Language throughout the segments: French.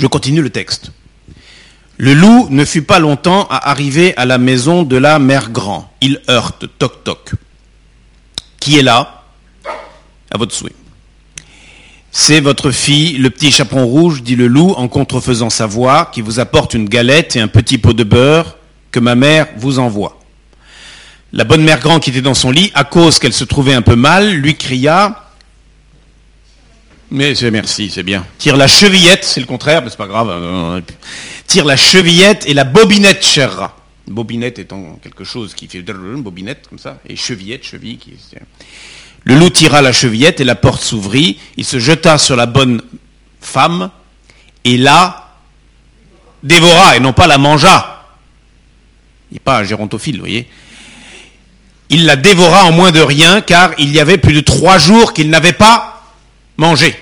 Je continue le texte. Le loup ne fut pas longtemps à arriver à la maison de la mère Grand. Il heurte, toc toc. Qui est là? À votre souhait. C'est votre fille, le petit chaperon rouge, dit le loup en contrefaisant sa voix, qui vous apporte une galette et un petit pot de beurre que ma mère vous envoie. La bonne mère Grand qui était dans son lit, à cause qu'elle se trouvait un peu mal, lui cria mais c'est merci, c'est bien. Tire la chevillette, c'est le contraire, mais c'est pas grave. Tire la chevillette et la bobinette, cher. Bobinette étant quelque chose qui fait bobinette comme ça, et chevillette, cheville. Qui... Le loup tira la chevillette et la porte s'ouvrit. Il se jeta sur la bonne femme et la dévora et non pas la mangea. Il n'est pas un gérontophile, vous voyez. Il la dévora en moins de rien car il y avait plus de trois jours qu'il n'avait pas manger.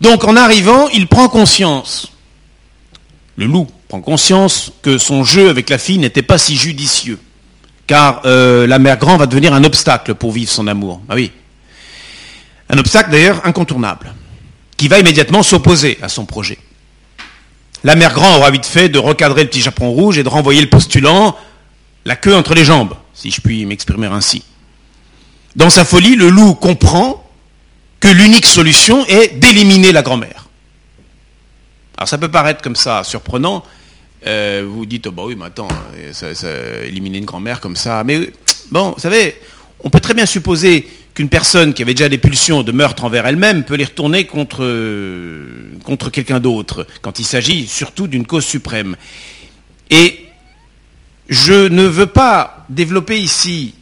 Donc en arrivant, il prend conscience, le loup prend conscience que son jeu avec la fille n'était pas si judicieux, car euh, la mère grand va devenir un obstacle pour vivre son amour. Ah oui. Un obstacle d'ailleurs incontournable, qui va immédiatement s'opposer à son projet. La mère grand aura vite fait de recadrer le petit chaperon rouge et de renvoyer le postulant la queue entre les jambes, si je puis m'exprimer ainsi. Dans sa folie, le loup comprend que l'unique solution est d'éliminer la grand-mère. Alors ça peut paraître comme ça surprenant. Euh, vous dites, oh bah oui, mais attends, ça, éliminer une grand-mère comme ça. Mais bon, vous savez, on peut très bien supposer qu'une personne qui avait déjà des pulsions de meurtre envers elle-même peut les retourner contre, contre quelqu'un d'autre, quand il s'agit surtout d'une cause suprême. Et je ne veux pas développer ici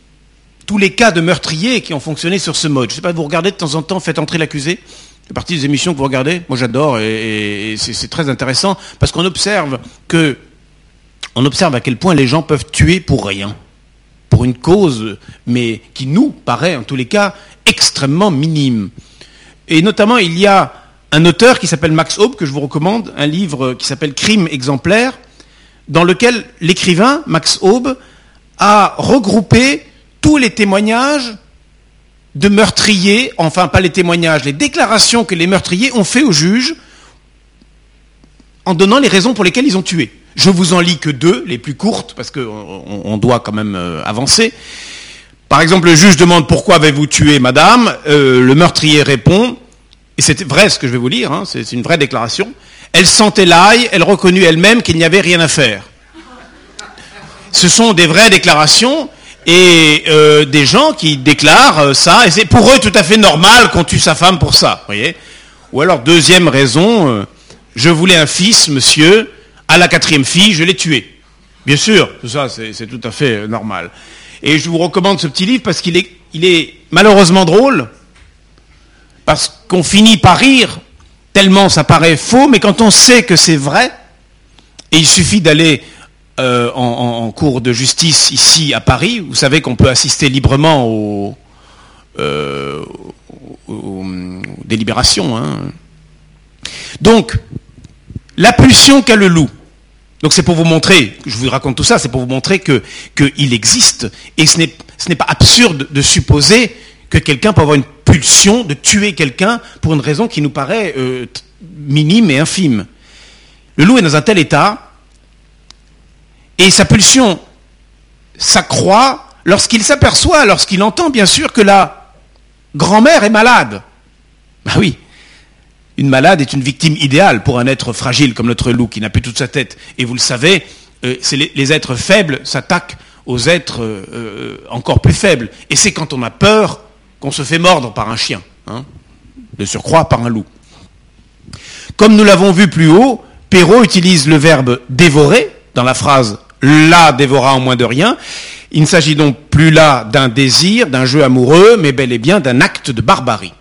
tous les cas de meurtriers qui ont fonctionné sur ce mode. Je ne sais pas, vous regardez de temps en temps, faites entrer l'accusé C'est partie des émissions que vous regardez. Moi, j'adore et, c'est très intéressant parce qu'on observe que, on observe à quel point les gens peuvent tuer pour rien, pour une cause, mais qui nous paraît, en tous les cas, extrêmement minime. Et notamment, il y a un auteur qui s'appelle Max Aube, que je vous recommande, un livre qui s'appelle Crime exemplaire, dans lequel l'écrivain, Max Aube, a regroupé tous les témoignages de meurtriers, enfin pas les témoignages, les déclarations que les meurtriers ont fait au juge en donnant les raisons pour lesquelles ils ont tué. Je vous en lis que deux, les plus courtes, parce qu'on doit quand même euh, avancer. Par exemple, le juge demande pourquoi avez-vous tué madame? Euh, Le meurtrier répond, et c'est vrai ce que je vais vous lire, hein, c'est une vraie déclaration, elle sentait l'ail, elle reconnut elle-même qu'il n'y avait rien à faire. Ce sont des vraies déclarations, et euh, des gens qui déclarent euh, ça, et c'est pour eux tout à fait normal qu'on tue sa femme pour ça, voyez. Ou alors deuxième raison, euh, je voulais un fils, monsieur, à la quatrième fille, je l'ai tué. Bien sûr, tout ça c'est tout à fait normal. Et je vous recommande ce petit livre parce qu'il est, est malheureusement drôle, parce qu'on finit par rire, tellement ça paraît faux, mais quand on sait que c'est vrai, et il suffit d'aller euh, en, cours de justice ici à Paris, vous savez qu'on peut assister librement aux, euh, délibérations. Hein. Donc, la pulsion qu'a le loup. Donc c'est pour vous montrer, je vous raconte tout ça, c'est pour vous montrer qu'il existe et ce n'est pas absurde de supposer que quelqu'un peut avoir une pulsion de tuer quelqu'un pour une raison qui nous paraît euh, minime et infime. Le loup est dans un tel état et sa pulsion s'accroît lorsqu'il s'aperçoit, lorsqu'il entend bien sûr que la grand-mère est malade. Ben oui, une malade est une victime idéale pour un être fragile comme notre loup qui n'a plus toute sa tête. Et vous le savez, euh, les, êtres faibles s'attaquent aux êtres euh, euh, encore plus faibles. Et c'est quand on a peur qu'on se fait mordre par un chien, hein, de surcroît par un loup. Comme nous l'avons vu plus haut, Perrault utilise le verbe dévorer dans la phrase la dévora en moins de rien. Il ne s'agit donc plus là d'un désir, d'un jeu amoureux, mais bel et bien d'un acte de barbarie.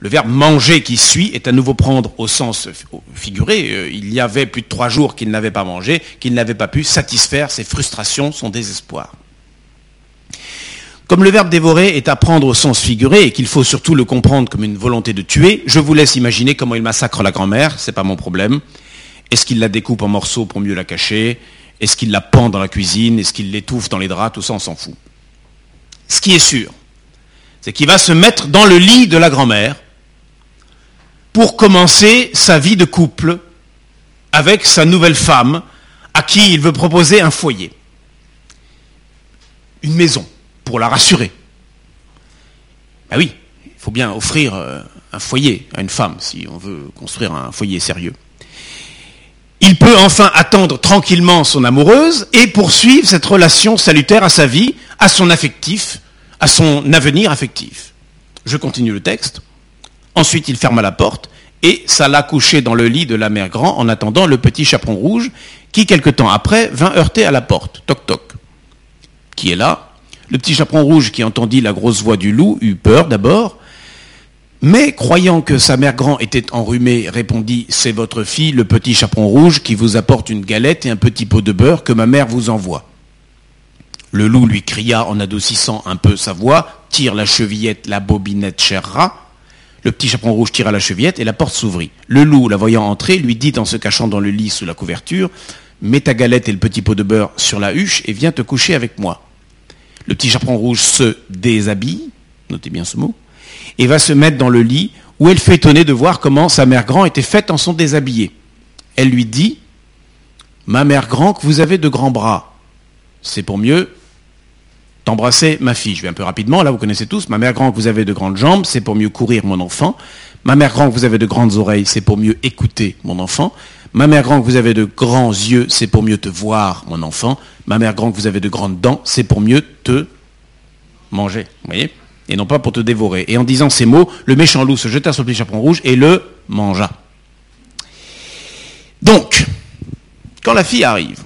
Le verbe manger qui suit est à nouveau prendre au sens figuré. Euh, il y avait plus de trois jours qu'il n'avait pas mangé, qu'il n'avait pas pu satisfaire ses frustrations, son désespoir. Comme le verbe dévorer est à prendre au sens figuré et qu'il faut surtout le comprendre comme une volonté de tuer, je vous laisse imaginer comment il massacre la grand-mère, c'est pas mon problème. Est-ce qu'il la découpe en morceaux pour mieux la cacher? Est-ce qu'il la pend dans la cuisine? Est-ce qu'il l'étouffe dans les draps? Tout ça, on s'en fout. Ce qui est sûr, c'est qu'il va se mettre dans le lit de la grand-mère pour commencer sa vie de couple avec sa nouvelle femme à qui il veut proposer un foyer, une maison, pour la rassurer. Ben oui, il faut bien offrir euh, un foyer à une femme si on veut construire un foyer sérieux. Il peut enfin attendre tranquillement son amoureuse et poursuivre cette relation salutaire à sa vie, à son affectif, à son avenir affectif. Je continue le texte. Ensuite, il ferma la porte et s'alla coucher dans le lit de la mère Grand en attendant le petit chaperon rouge qui, quelque temps après, vint heurter à la porte. Toc toc. Qui est là? Le petit chaperon rouge qui entendit la grosse voix du loup eut peur d'abord, mais croyant que sa mère grand était enrhumée, répondit C'est votre fille, le petit chaperon rouge, qui vous apporte une galette et un petit pot de beurre que ma mère vous envoie. Le loup lui cria en adoucissant un peu sa voix Tire la chevillette, la bobinette, cher rat. Le petit chaperon rouge tira la chevillette et la porte s'ouvrit. Le loup, la voyant entrer, lui dit en se cachant dans le lit sous la couverture Mets ta galette et le petit pot de beurre sur la huche et viens te coucher avec moi. Le petit chaperon rouge se déshabille, notez bien ce mot, et va se mettre dans le lit où elle fait étonner de voir comment sa mère grand était faite en son déshabillé. Elle lui dit Ma mère grand, que vous avez de grands bras. C'est pour mieux t'embrasser ma fille. Je vais un peu rapidement, là vous connaissez tous. Ma mère grand, que vous avez de grandes jambes, c'est pour mieux courir mon enfant. Ma mère grand, que vous avez de grandes oreilles, c'est pour mieux écouter mon enfant. Ma mère grand, que vous avez de grands yeux, c'est pour mieux te voir mon enfant. Ma mère grand, que vous avez de grandes dents, c'est pour mieux te manger. Voyez? Et non pas pour te dévorer. Et en disant ces mots, le méchant loup se jeta sur le petit chaperon rouge et le mangea. Donc, quand la fille arrive,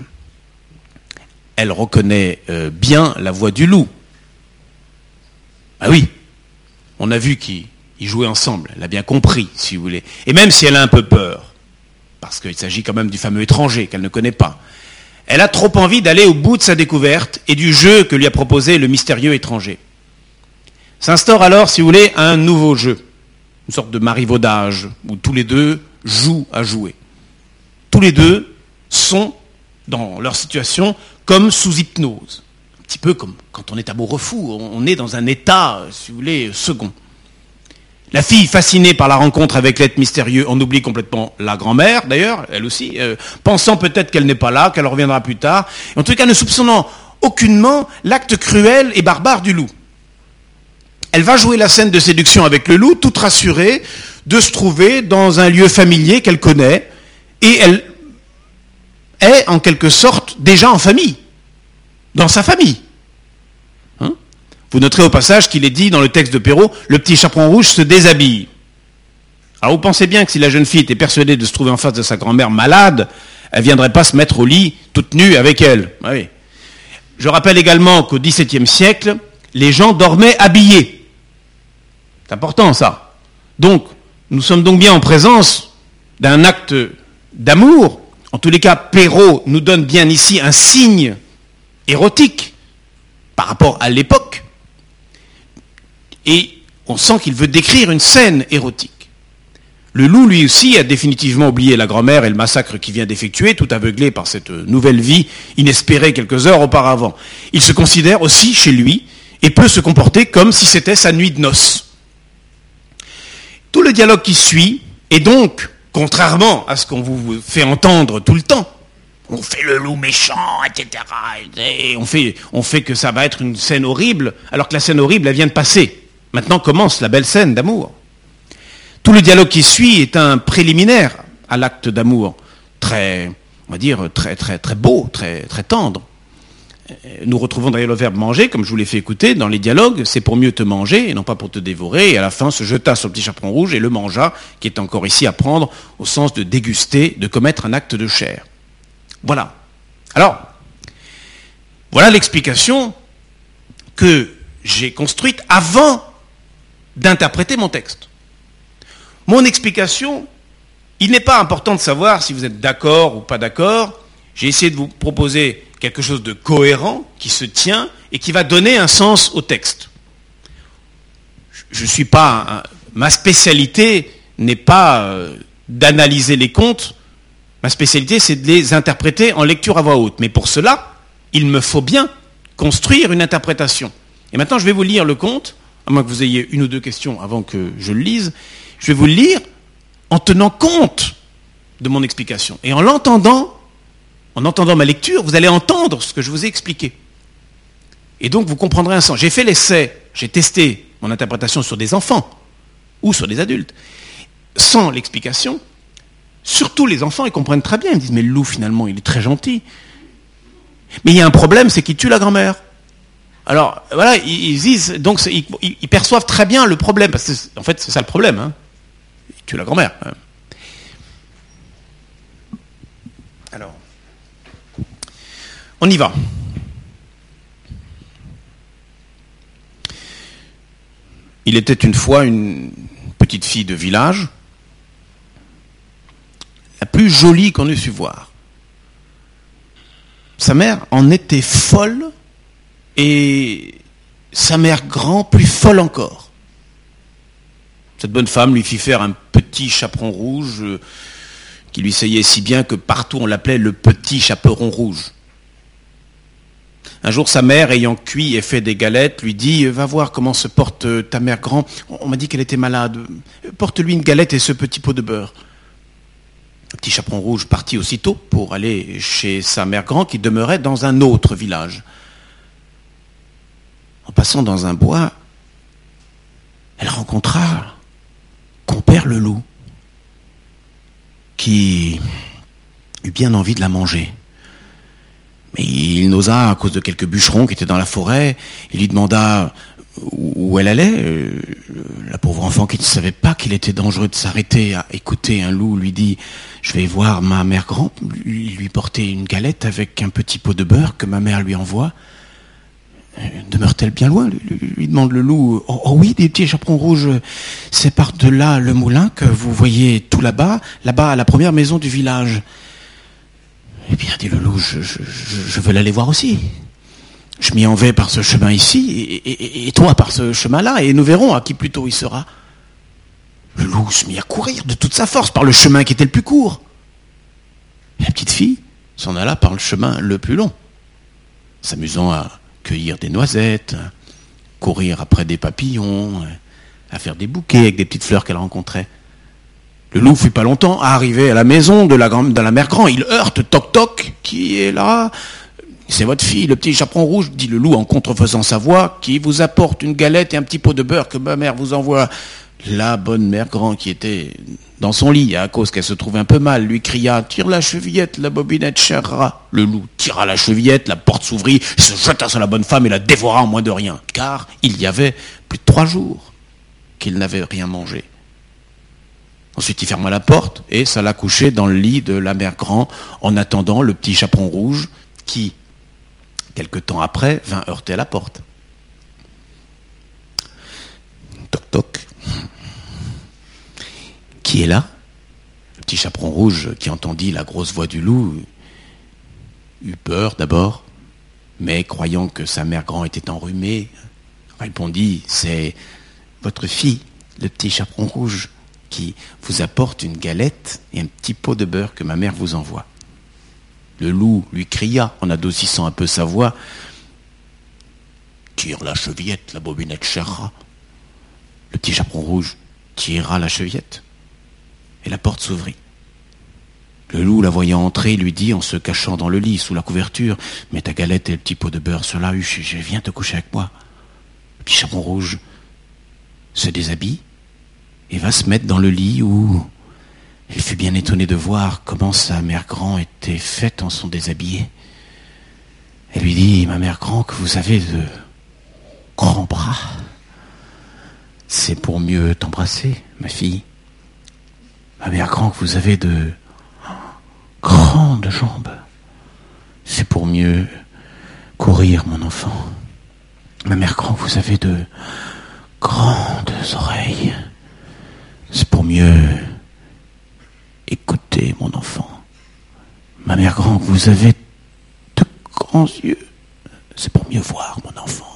elle reconnaît euh, bien la voix du loup. Ah oui, on a vu qu'ils jouaient ensemble, elle a bien compris, si vous voulez. Et même si elle a un peu peur, parce qu'il s'agit quand même du fameux étranger qu'elle ne connaît pas, elle a trop envie d'aller au bout de sa découverte et du jeu que lui a proposé le mystérieux étranger. S'instaure alors, si vous voulez, un nouveau jeu, une sorte de marivaudage, où tous les deux jouent à jouer. Tous les deux sont, dans leur situation, comme sous hypnose. Un petit peu comme quand on est amoureux fou, on est dans un état, si vous voulez, second. La fille, fascinée par la rencontre avec l'être mystérieux, en oublie complètement la grand-mère, d'ailleurs, elle aussi, euh, pensant peut-être qu'elle n'est pas là, qu'elle reviendra plus tard, en tout cas ne soupçonnant aucunement l'acte cruel et barbare du loup. Elle va jouer la scène de séduction avec le loup, toute rassurée de se trouver dans un lieu familier qu'elle connaît, et elle est en quelque sorte déjà en famille, dans sa famille. Hein? Vous noterez au passage qu'il est dit dans le texte de Perrault, le petit chaperon rouge se déshabille. Alors vous pensez bien que si la jeune fille était persuadée de se trouver en face de sa grand-mère malade, elle ne viendrait pas se mettre au lit toute nue avec elle. Oui. Je rappelle également qu'au XVIIe siècle, les gens dormaient habillés. Important ça. Donc, nous sommes donc bien en présence d'un acte d'amour. En tous les cas, Perrault nous donne bien ici un signe érotique par rapport à l'époque. Et on sent qu'il veut décrire une scène érotique. Le loup, lui aussi, a définitivement oublié la grand-mère et le massacre qu'il vient d'effectuer, tout aveuglé par cette nouvelle vie inespérée quelques heures auparavant. Il se considère aussi chez lui et peut se comporter comme si c'était sa nuit de noces. Tout le dialogue qui suit est donc, contrairement à ce qu'on vous fait entendre tout le temps, on fait le loup méchant, etc. Et on fait, on fait que ça va être une scène horrible, alors que la scène horrible, elle vient de passer. Maintenant commence la belle scène d'amour. Tout le dialogue qui suit est un préliminaire à l'acte d'amour, très, on va dire, très, très, très beau, très, très tendre. Nous retrouvons d'ailleurs le verbe manger, comme je vous l'ai fait écouter dans les dialogues, c'est pour mieux te manger et non pas pour te dévorer, et à la fin se jeta sur le petit chaperon rouge et le mangea, qui est encore ici à prendre au sens de déguster, de commettre un acte de chair. Voilà. Alors, voilà l'explication que j'ai construite avant d'interpréter mon texte. Mon explication, il n'est pas important de savoir si vous êtes d'accord ou pas d'accord. J'ai essayé de vous proposer quelque chose de cohérent, qui se tient et qui va donner un sens au texte. Je ne suis pas. ma spécialité n'est pas euh, d'analyser les contes. Ma spécialité, c'est de les interpréter en lecture à voix haute. Mais pour cela, il me faut bien construire une interprétation. Et maintenant, je vais vous lire le conte, à moins que vous ayez une ou deux questions avant que je le lise. Je vais vous le lire en tenant compte de mon explication. Et en l'entendant, en entendant ma lecture, vous allez entendre ce que je vous ai expliqué. Et donc vous comprendrez un sens. J'ai fait l'essai, j'ai testé mon interprétation sur des enfants ou sur des adultes. Sans l'explication, surtout les enfants, ils comprennent très bien. Ils disent, mais le loup, finalement, il est très gentil. Mais il y a un problème, c'est qu'il tue la grand-mère. Alors, voilà, ils, disent, donc ils, perçoivent très bien le problème, parce que, en fait, c'est ça le problème. Hein. Il tue la grand-mère. Hein. Alors, on y va. Il était une fois une petite fille de village, la plus jolie qu'on eût su voir. Sa mère en était folle et sa mère grand plus folle encore. Cette bonne femme lui fit faire un petit chaperon rouge euh, qui lui seyait si bien que partout on l'appelait le petit chaperon rouge. Un jour, sa mère, ayant cuit et fait des galettes, lui dit Va voir comment se porte euh, ta mère grand. On m'a dit qu'elle était malade. Porte-lui une galette et ce petit pot de beurre. Le petit chaperon rouge partit aussitôt pour aller chez sa mère grand qui demeurait dans un autre village. En passant dans un bois, elle rencontra compère le loup, qui eut bien envie de la manger. Mais il n'osa à cause de quelques bûcherons qui étaient dans la forêt. Il lui demanda où elle allait. Euh, la pauvre enfant qui ne savait pas qu'il était dangereux de s'arrêter à écouter un loup lui dit Je vais voir ma mère grand, lui porter une galette avec un petit pot de beurre que ma mère lui envoie. Euh, demeure-t-elle bien loin? Lui, demande le loup. Oh, oh, oui, des petits chaperons rouges, c'est par de là le moulin que vous voyez tout là-bas, là-bas à la première maison du village. Eh bien, dit le loup, je, veux l'aller voir aussi. Je m'y en vais par ce chemin ici, et, toi par ce chemin-là, et nous verrons à qui plus tôt il sera. Le loup se mit à courir de toute sa force par le chemin qui était le plus court. la petite fille s'en alla par le chemin le plus long, s'amusant à cueillir des noisettes, courir après des papillons, à faire des bouquets avec des petites fleurs qu'elle rencontrait. Le loup fut pas longtemps à arriver à la maison de la, de mère grand. Il heurte, toc toc, qui est là C'est votre fille, le petit chaperon rouge, dit le loup en contrefaisant sa voix, qui vous apporte une galette et un petit pot de beurre que ma mère vous envoie. La bonne mère grand qui était dans son lit, à cause qu'elle se trouvait un peu mal, lui cria Tire la chevillette, la bobinette chère Le loup tira la chevillette, la porte s'ouvrit, se jeta sur la bonne femme et la dévora en moins de rien, car il y avait plus de trois jours qu'il n'avait rien mangé. Ensuite, il ferma la porte et ça l'a dans le lit de la mère Grand en attendant le petit chaperon rouge qui, quelque temps après, vint heurter à la porte. Toc toc. Qui est là? Le petit chaperon rouge qui entendit la grosse voix du loup eut peur d'abord, mais croyant que sa mère Grand était enrhumée, répondit C'est votre fille, le petit chaperon rouge qui vous apporte une galette et un petit pot de beurre que ma mère vous envoie. Le loup lui cria en adoucissant un peu sa voix Tire la chevillette, la bobinette chèrera. Le petit chaperon rouge tira la chevillette et la porte s'ouvrit. Le loup, la voyant entrer, lui dit en se cachant dans le lit sous la couverture Mets ta galette et le petit pot de beurre sur la huche et je viens te coucher avec moi. Le petit chaperon rouge se déshabille et va se mettre dans le lit où il fut bien étonné de voir comment sa mère grand était faite en son déshabillé. Elle lui dit, ma mère grand, que vous avez de grands bras. C'est pour mieux t'embrasser, ma fille. Ma mère grand, que vous avez de grandes jambes. C'est pour mieux courir, mon enfant. Ma mère grand, vous avez de grandes oreilles. C'est pour mieux écouter, mon enfant. Ma mère grand, vous avez de grands yeux. C'est pour mieux voir, mon enfant.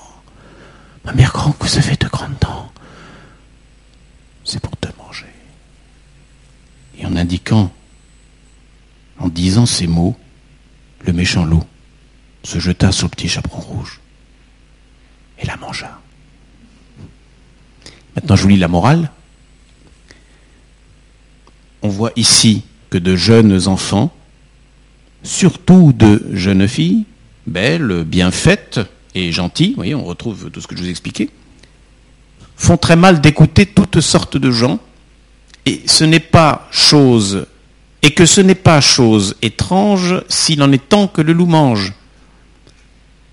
Ma mère grand, vous avez de grandes dents. C'est pour te manger. Et en indiquant, en disant ces mots, le méchant loup se jeta sur le petit chaperon rouge et la mangea. Maintenant, je vous lis la morale. On voit ici que de jeunes enfants, surtout de jeunes filles, belles, bien faites et gentilles, vous voyez, on retrouve tout ce que je vous expliquais, font très mal d'écouter toutes sortes de gens, et ce n'est pas chose, et que ce n'est pas chose étrange s'il en est temps que le loup mange.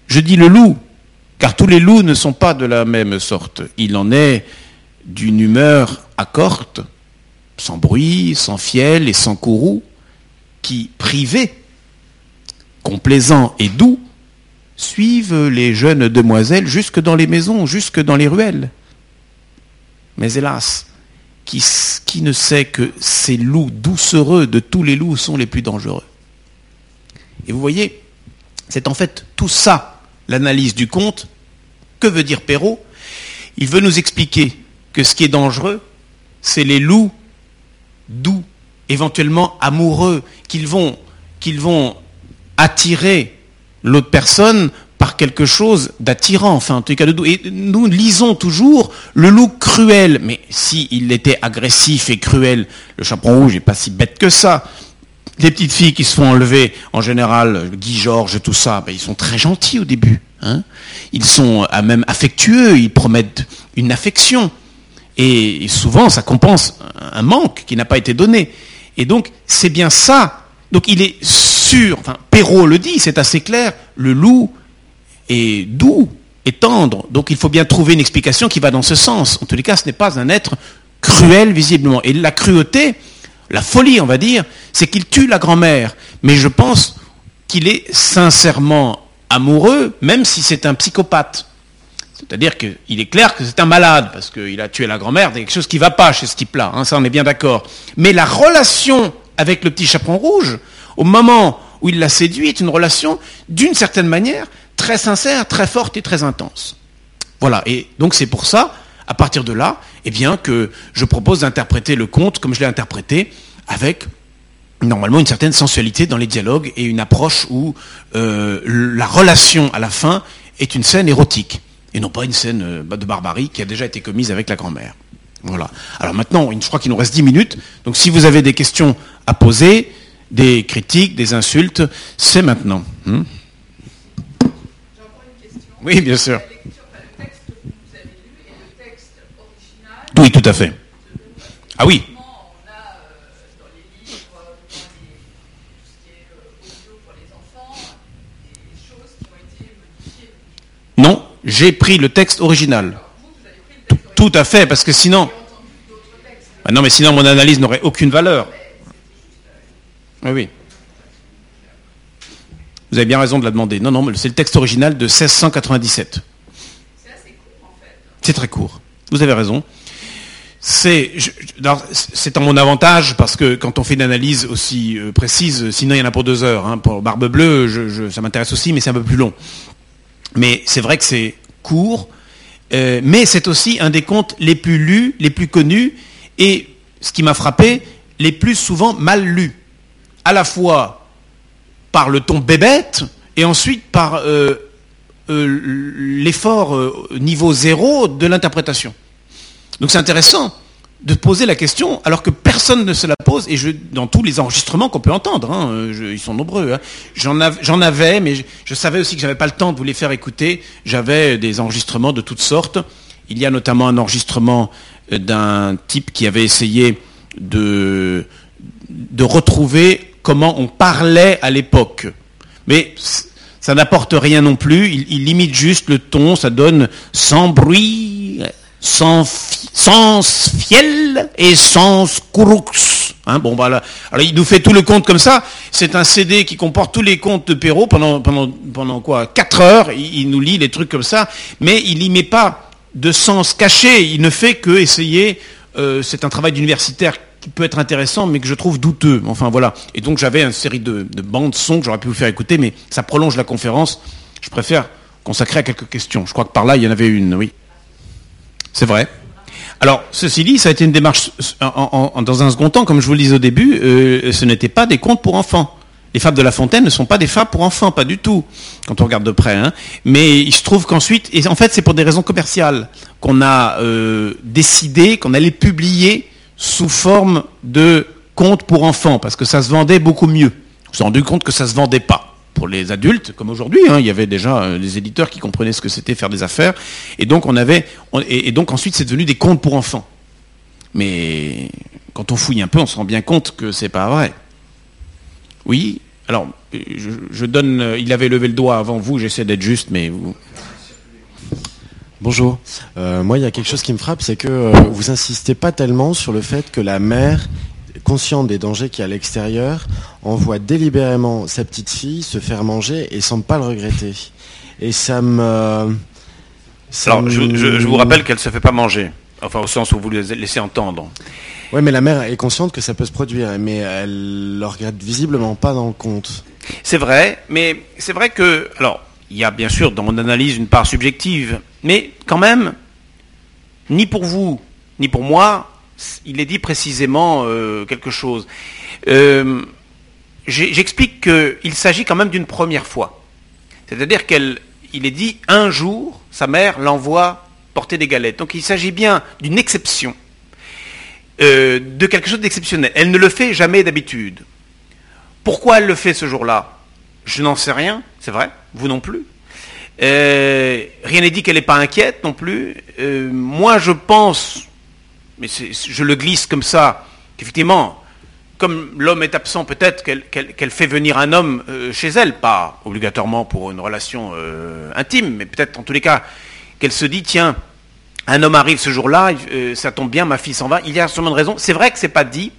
Je dis le loup, car tous les loups ne sont pas de la même sorte. Il en est d'une humeur accorte, sans bruit, sans fiel et sans courroux, qui, privés, complaisants et doux, suivent les jeunes demoiselles jusque dans les maisons, jusque dans les ruelles. Mais hélas, qui, ne sait que ces loups doucereux de tous les loups sont les plus dangereux Et vous voyez, c'est en fait tout ça, l'analyse du conte. Que veut dire Perrault? Il veut nous expliquer que ce qui est dangereux, c'est les loups doux, éventuellement amoureux, qu'ils vont, qu'ils vont attirer l'autre personne par quelque chose d'attirant, enfin en tout cas de doux. Et nous lisons toujours le loup cruel, mais s'il était agressif et cruel, le chaperon rouge n'est pas si bête que ça. Les petites filles qui se font enlever, en général, Guy Georges, tout ça, ben, ils sont très gentils au début. Hein. ils sont euh, même affectueux, ils promettent une affection. Et, souvent, ça compense un manque qui n'a pas été donné. Et donc, c'est bien ça. Donc, il est sûr, enfin, Perrault le dit, c'est assez clair, le loup est doux et tendre. Donc, il faut bien trouver une explication qui va dans ce sens. En tous les cas, ce n'est pas un être cruel, visiblement. Et la cruauté, la folie, on va dire, c'est qu'il tue la grand-mère. Mais je pense qu'il est sincèrement amoureux, même si c'est un psychopathe. C'est-à-dire qu'il est clair que c'est un malade, parce qu'il a tué la grand-mère, il quelque chose qui ne va pas chez ce type-là, hein, ça on est bien d'accord. Mais la relation avec le petit chaperon rouge, au moment où il l'a séduit, est une relation, d'une certaine manière, très sincère, très forte et très intense. Voilà, et donc c'est pour ça, à partir de là, eh bien, que je propose d'interpréter le conte comme je l'ai interprété, avec normalement une certaine sensualité dans les dialogues et une approche où euh, la relation à la fin est une scène érotique et non pas une scène euh, de barbarie qui a déjà été commise avec la grand-mère. Voilà. Alors maintenant, je crois qu'il nous reste 10 minutes. Donc si vous avez des questions à poser, des critiques, des insultes, c'est maintenant. Hmm oui, bien sûr. Oui, tout à fait. Ah oui. Non, j'ai pris le texte original. Tout, à fait, parce que sinon... Ah non, mais sinon mon analyse n'aurait aucune valeur. Oui, oui. Vous avez bien raison de la demander. Non, non, c'est le texte original de 1697. C'est assez court, en fait. C'est très court. Vous avez raison. C'est, en mon avantage parce que quand on fait une analyse aussi euh, précise, sinon il y en a pour deux heures. Hein. Pour Barbe Bleue, ça m'intéresse aussi, mais c'est un peu plus long. Mais c'est vrai que c'est court, euh, mais c'est aussi un des contes les plus lus, les plus connus, et ce qui m'a frappé, les plus souvent mal lus. À la fois par le ton bébête, et ensuite par euh, euh, l'effort niveau zéro de l'interprétation. Donc c'est intéressant de poser la question alors que personne ne se la pose et dans tous les enregistrements qu'on peut entendre, hein, euh, ils sont nombreux. Hein. J'en, avais, mais je, savais aussi que j'avais pas le temps de vous les faire écouter. J'avais des enregistrements de toutes sortes. Il y a notamment un enregistrement euh, d'un type qui avait essayé de, retrouver comment on parlait à l'époque. Mais ça n'apporte rien non plus. Il limite juste le ton. Ça donne sans bruit sans, fiel et sans courux. Hein, bon voilà. Alors il nous fait tout le compte comme ça. C'est un CD qui comporte tous les comptes de Perrault pendant pendant pendant quoi Quatre heures. Il, nous lit les trucs comme ça, mais il n'y met pas de sens caché. Il ne fait que essayer. Euh, c'est un travail d'universitaire qui peut être intéressant, mais que je trouve douteux. Enfin voilà. Et donc j'avais une série de, de bandes son que j'aurais pu vous faire écouter, mais ça prolonge la conférence. Je préfère consacrer à quelques questions. Je crois que par là il y en avait une. Oui. C'est vrai. Alors, ceci dit, ça a été une démarche dans un second temps, comme je vous le disais au début, euh, ce n'était pas des contes pour enfants. Les fables de La Fontaine ne sont pas des fables pour enfants, pas du tout, quand on regarde de près. Hein. Mais il se trouve qu'ensuite, et en fait c'est pour des raisons commerciales, qu'on a euh, décidé qu'on allait publier sous forme de conte pour enfants, parce que ça se vendait beaucoup mieux. On s'est rendu compte que ça se vendait pas les adultes, comme aujourd'hui. Hein, il y avait déjà euh, des éditeurs qui comprenaient ce que c'était faire des affaires, et donc on avait, et, donc ensuite c'est devenu des contes pour enfants. Mais quand on fouille un peu, on se rend bien compte que c'est pas vrai. Oui. Alors, je, donne. Euh, il avait levé le doigt avant vous. J'essaie d'être juste, mais vous. Bonjour. Euh, moi, il y a quelque chose qui me frappe, c'est que vous insistez pas tellement sur le fait que la mère consciente des dangers qui y a à l'extérieur, envoie délibérément sa petite fille se faire manger et semble pas le regretter. Et ça me... Alors, Je, vous rappelle qu'elle se fait pas manger. Enfin, au sens où vous le laissez entendre. Oui, mais la mère est consciente que ça peut se produire, mais elle le regrette visiblement pas dans le compte. C'est vrai, mais c'est vrai que... Alors, il y a bien sûr dans mon analyse une part subjective, mais quand même, ni pour vous, ni pour moi, il est dit précisément euh, quelque chose. Euh, j'explique qu'il s'agit quand même d'une première fois. C'est-à-dire qu'il est dit un jour, sa mère l'envoie porter des galettes. Donc il s'agit bien d'une exception, euh, de quelque chose d'exceptionnel. Elle ne le fait jamais d'habitude. Pourquoi elle le fait ce jour-là? Je n'en sais rien, c'est vrai, vous non plus. rien n'est dit qu'elle n'est pas inquiète non plus. moi, je pense mais je le glisse comme ça, qu'effectivement, comme l'homme est absent, peut-être qu'elle fait venir un homme euh, chez elle, pas obligatoirement pour une relation euh, intime, mais peut-être en tous les cas qu'elle se dit, tiens, un homme arrive ce jour-là, euh, ça tombe bien, ma fille s'en va, il y a sûrement de raison. C'est vrai que c'est pas dit.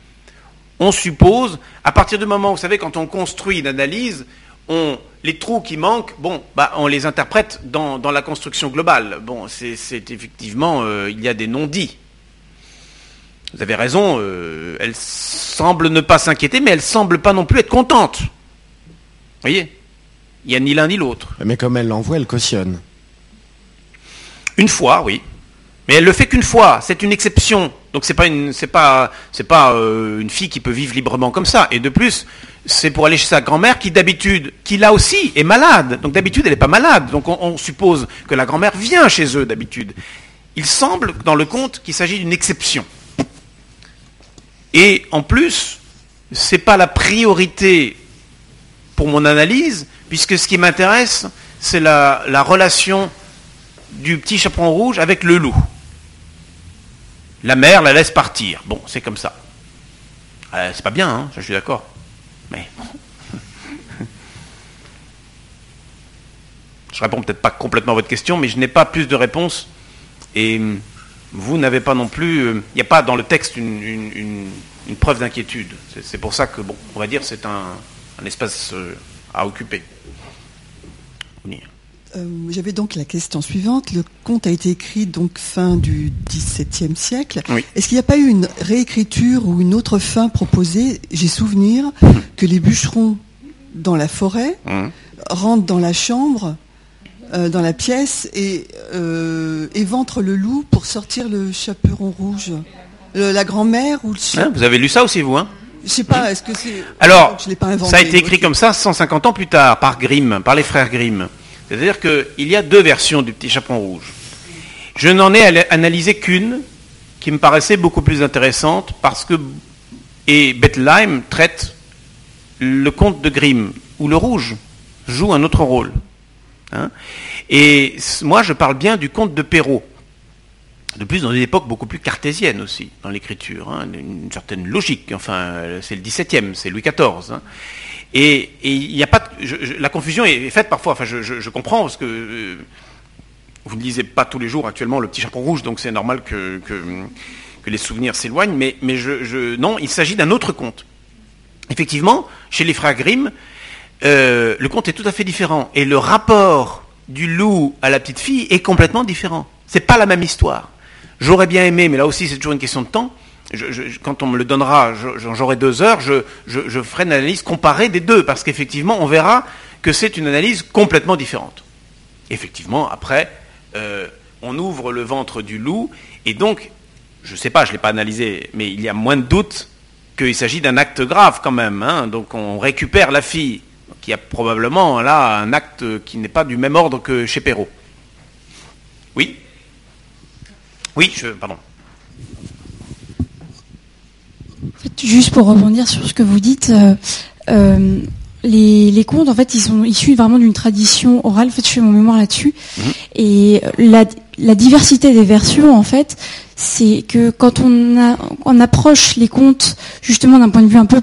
On suppose, à partir du moment, vous savez, quand on construit une analyse, les trous qui manquent, bon, bah, on les interprète dans, la construction globale. Bon, c'est effectivement, il y a des non-dits. Vous avez raison, euh, elle semble ne pas s'inquiéter, mais elle semble pas non plus être contente. Vous voyez Il n'y a ni l'un ni l'autre. Mais comme elle l'envoie, elle cautionne. Une fois, oui. Mais elle le fait qu'une fois, c'est une exception. Donc c'est pas une c'est pas c'est pas euh, une fille qui peut vivre librement comme ça. Et de plus, c'est pour aller chez sa grand-mère qui d'habitude, qui là aussi est malade. Donc d'habitude elle n'est pas malade. Donc on suppose que la grand-mère vient chez eux d'habitude. Il semble dans le conte qu'il s'agit d'une exception. Et en plus, ce n'est pas la priorité pour mon analyse, puisque ce qui m'intéresse, c'est la, relation du petit chaperon rouge avec le loup. La mère la laisse partir. Bon, c'est comme ça. Euh, c'est pas bien, hein, je suis d'accord. Mais je réponds peut-être pas complètement à votre question, mais je n'ai pas plus de réponses. Et vous n'avez pas non plus, il euh, n'y a pas dans le texte une, preuve d'inquiétude. C'est pour ça que, bon, on va dire, c'est un, espace euh, à occuper. Euh, j'avais donc la question suivante. Le conte a été écrit donc fin du XVIIe siècle. Est-ce qu'il n'y a pas eu une réécriture ou une autre fin proposée? J'ai souvenir que les bûcherons dans la forêt hum. rentrent dans la chambre euh, dans la pièce et euh, éventre le loup pour sortir le chaperon rouge. la grand-mère ou le hein, Vous avez lu ça aussi, vous hein Je sais pas, est-ce que c'est... Alors, ça a été écrit comme ça 150 ans plus tard, par Grimm, par les frères Grimm. C'est-à-dire qu'il y a deux versions du petit chaperon rouge. Je n'en ai analysé qu'une, qui me paraissait beaucoup plus intéressante, parce que... Et Bettelheim traite le conte de Grimm, où le rouge joue un autre rôle. Hein. et moi, je parle bien du conte de Perrault. De plus, dans une époque beaucoup plus cartésienne aussi, dans l'écriture, hein, une certaine logique. Enfin, c'est le XVIIe, c'est Louis XIV. Hein. Et il n'y a pas, la confusion est faite parfois. Enfin, je, comprends parce que euh, vous ne lisez pas tous les jours actuellement le Petit Chaperon Rouge, donc c'est normal que, les souvenirs s'éloignent. Mais, mais non, il s'agit d'un autre conte. Effectivement, chez les frères Grimm, euh, le conte est tout à fait différent. Et le rapport du loup à la petite fille est complètement différent. C'est pas la même histoire. J'aurais bien aimé, mais là aussi c'est toujours une question de temps. quand on me le donnera, j'aurai deux heures, je, ferai une analyse comparée des deux, parce qu'effectivement, on verra que c'est une analyse complètement différente. Effectivement, après, euh, on ouvre le ventre du loup, et donc, je ne sais pas, je ne l'ai pas analysé, mais il y a moins de doute qu'il s'agit d'un acte grave quand même. Hein. donc on récupère la fille qui a probablement là un acte qui n'est pas du même ordre que chez Perrault. Oui Oui, je, pardon. Juste pour rebondir sur ce que vous dites, les, contes, en fait, ils sont issus vraiment d'une tradition orale. En fait, je fais mon mémoire là-dessus. Mhm. Et la, la, diversité des versions, en fait, c'est que quand on, approche les contes justement d'un point de vue un peu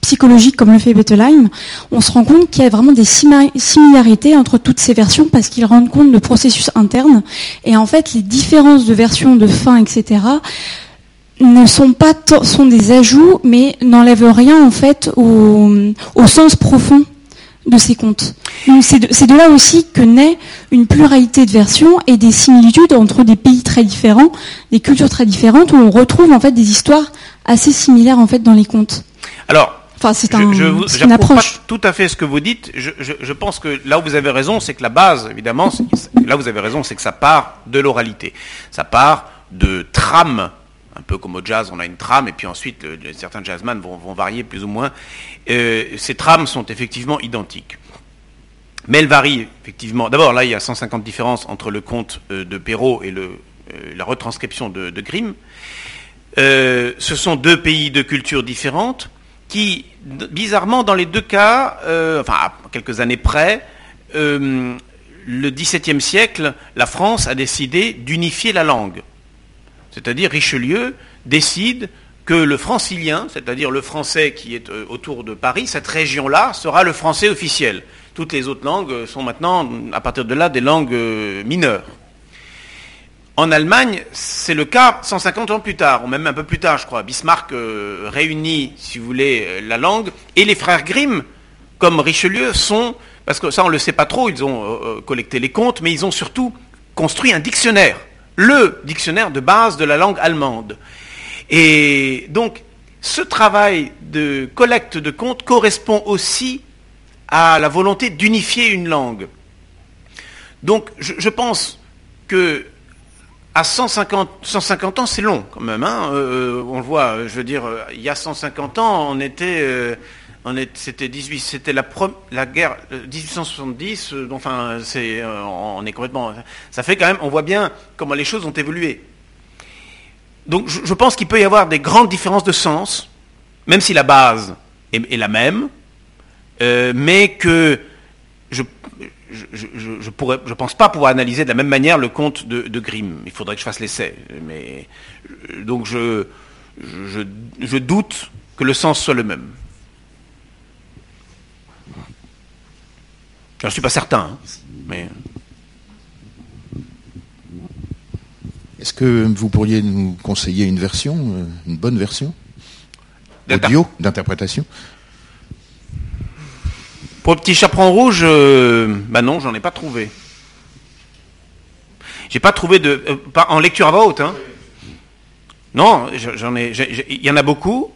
psychologique, comme le fait Bettelheim, on se rend compte qu'il y a vraiment des similarités entre toutes ces versions parce qu'ils rendent compte de processus internes. Et en fait, les différences de versions, de fin, etc ne sont pas sont des ajouts, mais n'enlèvent rien en fait au, sens profond de ces contes. C'est de, là aussi que naît une pluralité de versions et des similitudes entre des pays très différents, des cultures très différentes, où on retrouve en fait des histoires assez similaires en fait dans les contes. Alors, Enfin, c'est un, je, je une approche. Pas tout à fait ce que vous dites. Je, je, pense que là où vous avez raison, c'est que la base, évidemment, là où vous avez raison, c'est que ça part de l'oralité. Ça part de trames un peu comme au jazz, on a une trame, et puis ensuite, certains jazzmen vont, varier plus ou moins. Euh, ces trames sont effectivement identiques. Mais elles varient, effectivement. D'abord, là, il y a 150 différences entre le conte euh, de Perrault et euh, la retranscription de, Grimm. ce sont deux pays de cultures différentes qui, bizarrement, dans les deux cas, enfin, quelques années près, le XVIIe siècle, la France a décidé d'unifier la langue. C'est-à-dire Richelieu décide que le francilien, c'est-à-dire le français qui est euh, autour de Paris, cette région-là, sera le français officiel. Toutes les autres langues sont maintenant, à partir de là, des langues euh, mineures. En Allemagne, c'est le cas 150 ans plus tard, ou même un peu plus tard, je crois. Bismarck euh, réunit, si vous voulez, la langue, et les frères Grimm, comme Richelieu, sont, parce que ça on ne le sait pas trop, ils ont collecté les comptes, mais ils ont surtout construit un dictionnaire le dictionnaire de base de la langue allemande. Et donc, ce travail de collecte de comptes correspond aussi à la volonté d'unifier une langue. Donc, je, pense que à 150, 150 ans, c'est long quand même. Hein. Euh, on le voit, je veux dire, il y a 150 ans, on était... Euh, c'était 18, c'était la, guerre 1870. Euh, enfin, euh, on est complètement. Ça fait quand même, on voit bien comment les choses ont évolué. Donc, je, pense qu'il peut y avoir des grandes différences de sens, même si la base est, la même, euh, mais que je je, pourrais, je pense pas pouvoir analyser de la même manière le conte de, de Grimm. Il faudrait que je fasse l'essai. Mais donc je, je doute que le sens soit le même. Je ne suis pas certain, hein, mais... Est-ce que vous pourriez nous conseiller une version, euh, une bonne version Audio, d'interprétation? Pour le petit chaperon rouge, euh, bah non, j'en ai pas trouvé. J'ai pas trouvé de. Euh, en lecture à voix haute, hein. Non, j'en ai. Il y en a beaucoup.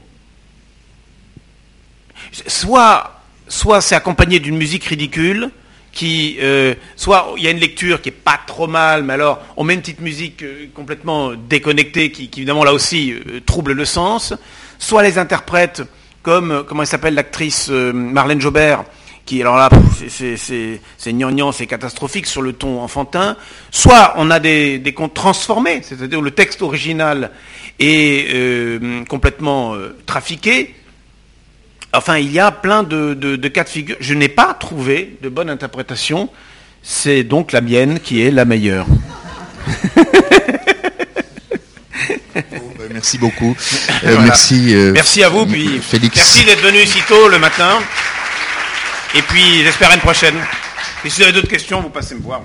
Soit soit c'est accompagné d'une musique ridicule, qui, euh, soit il y a une lecture qui est pas trop mal, mais alors on met une petite musique euh, complètement déconnectée qui, évidemment là aussi trouble le sens, soit les interprètes comme comment elle s'appelle l'actrice Marlène Jobert, qui alors là c'est gnangnan, c'est catastrophique sur le ton enfantin, soit on a des, des contes transformés, c'est-à-dire le texte original est complètement trafiqué, Enfin, il y a plein de, cas de figure. Je n'ai pas trouvé de bonne interprétation. C'est donc la mienne qui est la meilleure. Ben, merci beaucoup. Euh, merci. Euh, merci à vous. Puis Félix. Merci d'être venu si tôt le matin. Et puis j'espère à une prochaine. Et si vous avez d'autres questions, vous passez me voir.